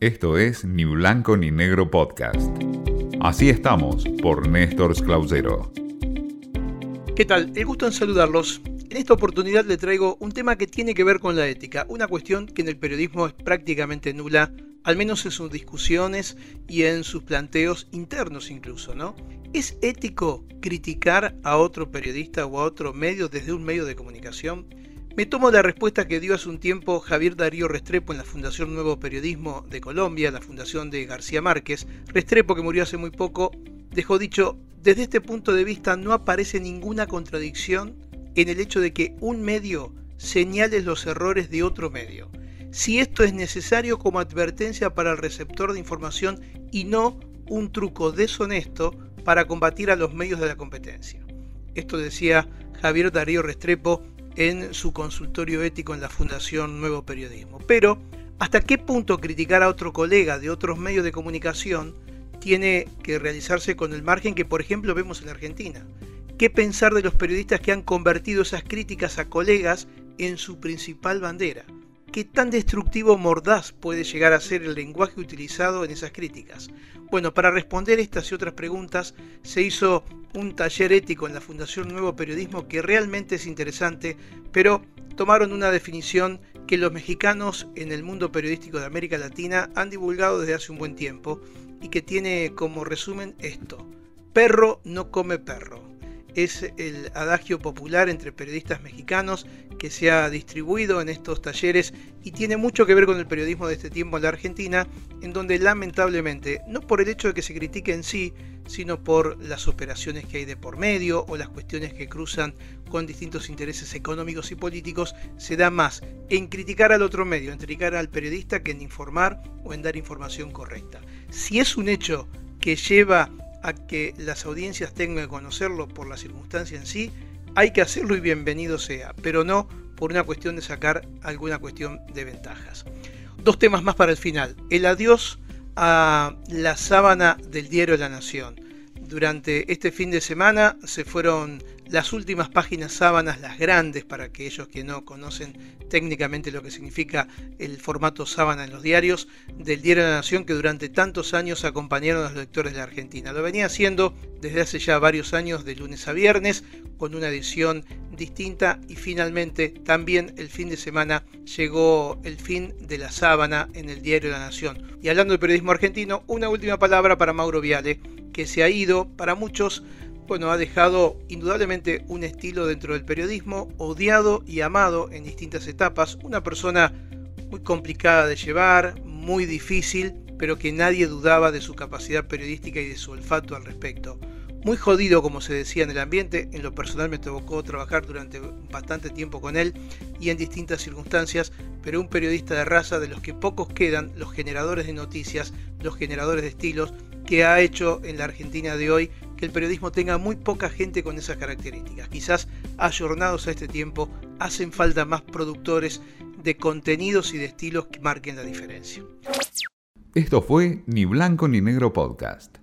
Esto es Ni Blanco ni Negro Podcast. Así estamos por Néstor Clausero. ¿Qué tal? El gusto en saludarlos. En esta oportunidad le traigo un tema que tiene que ver con la ética, una cuestión que en el periodismo es prácticamente nula, al menos en sus discusiones y en sus planteos internos incluso, ¿no? ¿Es ético criticar a otro periodista o a otro medio desde un medio de comunicación? Me tomo la respuesta que dio hace un tiempo Javier Darío Restrepo en la Fundación Nuevo Periodismo de Colombia, la fundación de García Márquez. Restrepo, que murió hace muy poco, dejó dicho, desde este punto de vista no aparece ninguna contradicción en el hecho de que un medio señale los errores de otro medio. Si esto es necesario como advertencia para el receptor de información y no un truco deshonesto para combatir a los medios de la competencia. Esto decía Javier Darío Restrepo en su consultorio ético en la Fundación Nuevo Periodismo. Pero, ¿hasta qué punto criticar a otro colega de otros medios de comunicación tiene que realizarse con el margen que, por ejemplo, vemos en Argentina? ¿Qué pensar de los periodistas que han convertido esas críticas a colegas en su principal bandera? ¿Qué tan destructivo mordaz puede llegar a ser el lenguaje utilizado en esas críticas? Bueno, para responder estas y otras preguntas se hizo un taller ético en la Fundación Nuevo Periodismo que realmente es interesante, pero tomaron una definición que los mexicanos en el mundo periodístico de América Latina han divulgado desde hace un buen tiempo y que tiene como resumen esto, perro no come perro. Es el adagio popular entre periodistas mexicanos que se ha distribuido en estos talleres y tiene mucho que ver con el periodismo de este tiempo en la Argentina, en donde lamentablemente, no por el hecho de que se critique en sí, sino por las operaciones que hay de por medio o las cuestiones que cruzan con distintos intereses económicos y políticos, se da más en criticar al otro medio, en criticar al periodista que en informar o en dar información correcta. Si es un hecho que lleva a que las audiencias tengan que conocerlo por la circunstancia en sí, hay que hacerlo y bienvenido sea, pero no por una cuestión de sacar alguna cuestión de ventajas. Dos temas más para el final. El adiós a la sábana del diario La Nación. Durante este fin de semana se fueron las últimas páginas sábanas, las grandes, para aquellos que no conocen técnicamente lo que significa el formato sábana en los diarios, del Diario de la Nación que durante tantos años acompañaron a los lectores de la Argentina. Lo venía haciendo desde hace ya varios años, de lunes a viernes, con una edición distinta y finalmente también el fin de semana llegó el fin de la sábana en el Diario de la Nación. Y hablando de periodismo argentino, una última palabra para Mauro Viale, que se ha ido para muchos bueno, ha dejado indudablemente un estilo dentro del periodismo, odiado y amado en distintas etapas, una persona muy complicada de llevar, muy difícil, pero que nadie dudaba de su capacidad periodística y de su olfato al respecto. Muy jodido, como se decía en el ambiente, en lo personal me tocó trabajar durante bastante tiempo con él y en distintas circunstancias, pero un periodista de raza de los que pocos quedan, los generadores de noticias, los generadores de estilos, que ha hecho en la Argentina de hoy que el periodismo tenga muy poca gente con esas características. Quizás ayornados a este tiempo hacen falta más productores de contenidos y de estilos que marquen la diferencia. Esto fue Ni Blanco ni Negro Podcast.